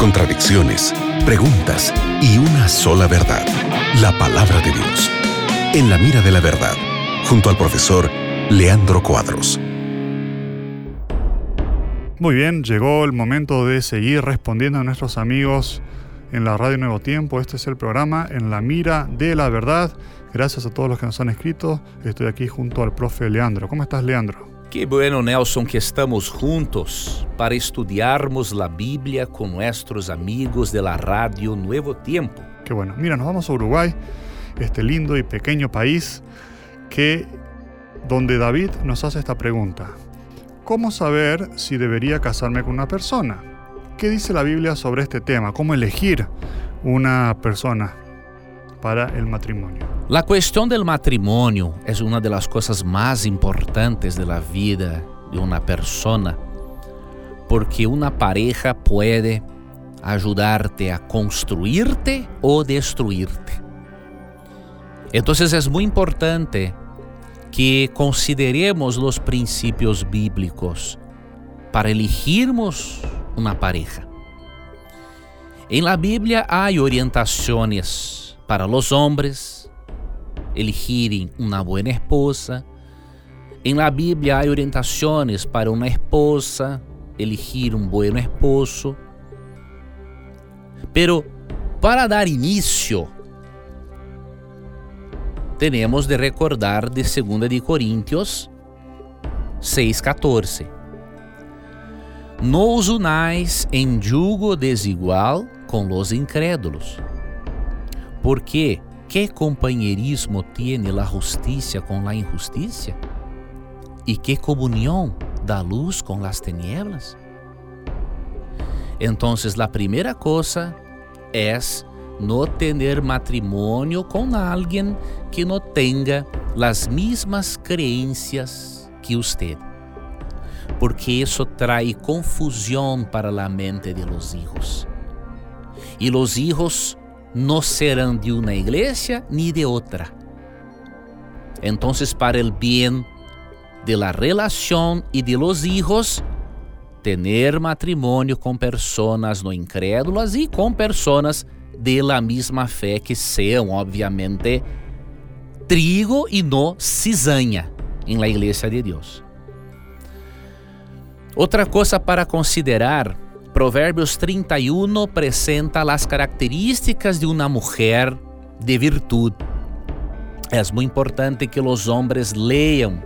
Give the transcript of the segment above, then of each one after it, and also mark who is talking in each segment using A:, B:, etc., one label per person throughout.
A: contradicciones, preguntas y una sola verdad, la palabra de Dios. En la mira de la verdad, junto al profesor Leandro Cuadros.
B: Muy bien, llegó el momento de seguir respondiendo a nuestros amigos en la Radio Nuevo Tiempo. Este es el programa En la Mira de la Verdad. Gracias a todos los que nos han escrito. Estoy aquí junto al profe Leandro. ¿Cómo estás, Leandro?
C: Que bueno, Nelson, que estamos juntos para estudiarmos la Biblia con nuestros amigos de la Radio Nuevo Tiempo.
B: Qué bueno. Mira, nos vamos a Uruguay, este lindo y pequeño país que donde David nos hace esta pregunta. ¿Cómo saber si debería casarme con una persona? ¿Qué dice la Biblia sobre este tema? ¿Cómo elegir una persona para el matrimonio?
C: La cuestión del matrimonio es una de las cosas más importantes de la vida de una persona, porque una pareja puede ayudarte a construirte o destruirte. Entonces es muy importante que consideremos los principios bíblicos para elegirmos uma pareja. Em la Bíblia há orientações para os homens elegirem uma boa esposa. Em la Bíblia há orientações para uma esposa elegir um bom esposo. Pero para dar início, temos de recordar de 2 de Coríntios 6:14 no os unais em julgo desigual com los incrédulos. Porque que companheirismo tiene la justicia com la injusticia? E que comunhão da luz com las tinieblas? Então, a primeira coisa é no tener matrimônio com alguém que não tenha as mesmas creencias que usted porque isso trae confusão para a mente de los hijos. E los hijos não serão de uma igreja ni de outra. Então, para el bien de la relación y de los hijos, tener matrimonio com personas no incrédulas e com personas de la misma fé que sejam, obviamente, trigo e no cizaña em la igreja de Deus. Outra coisa para considerar, Provérbios 31 apresenta as características de uma mulher de virtude. É muito importante que os homens leiam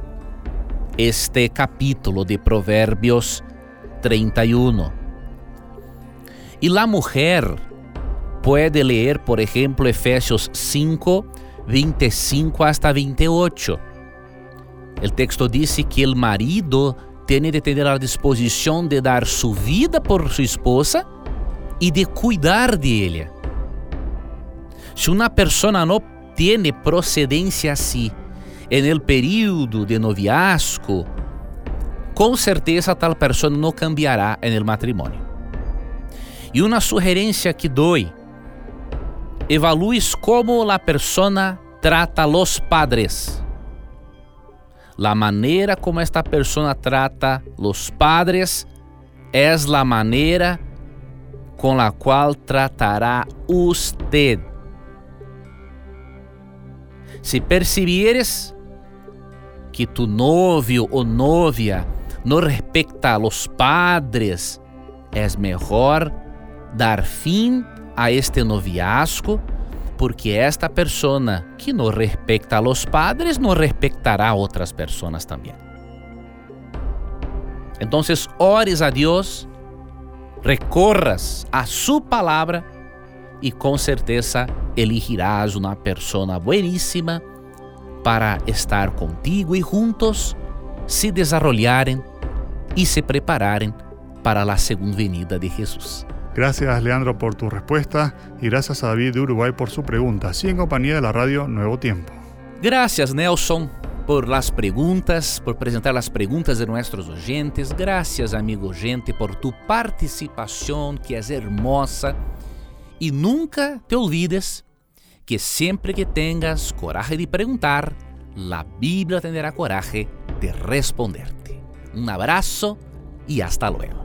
C: este capítulo de Provérbios 31. E a mulher pode ler, por exemplo, Efésios 5, 25 hasta 28. O texto diz que o marido tiene de tener a disposição de dar sua vida por sua esposa e de cuidar de. Se uma pessoa não tem procedência assim en período de noviazgo, com certeza tal pessoa não cambiará el matrimônio. E uma sugerência que dou: evalúes como a pessoa trata los padres la manera como esta persona trata los padres es la manera con la cual tratará usted. Si percibieres que tu novio o novia no respecta a los padres, es mejor dar fin a este noviazgo porque esta persona que não respeita a los padres não respeitará outras pessoas também. Então, ores a Deus, recorras a sua palavra e com certeza elegirás uma pessoa bueníssima para estar contigo e juntos se desarrollarem e se prepararem para a segunda venida de Jesus.
B: Gracias Leandro por tu respuesta y gracias a David de Uruguay por su pregunta, en compañía de la radio Nuevo Tiempo.
C: Gracias Nelson por las preguntas, por presentar las preguntas de nuestros oyentes. Gracias amigo oyente por tu participación que es hermosa. Y nunca te olvides que siempre que tengas coraje de preguntar, la Biblia tendrá coraje de responderte. Un abrazo y hasta luego.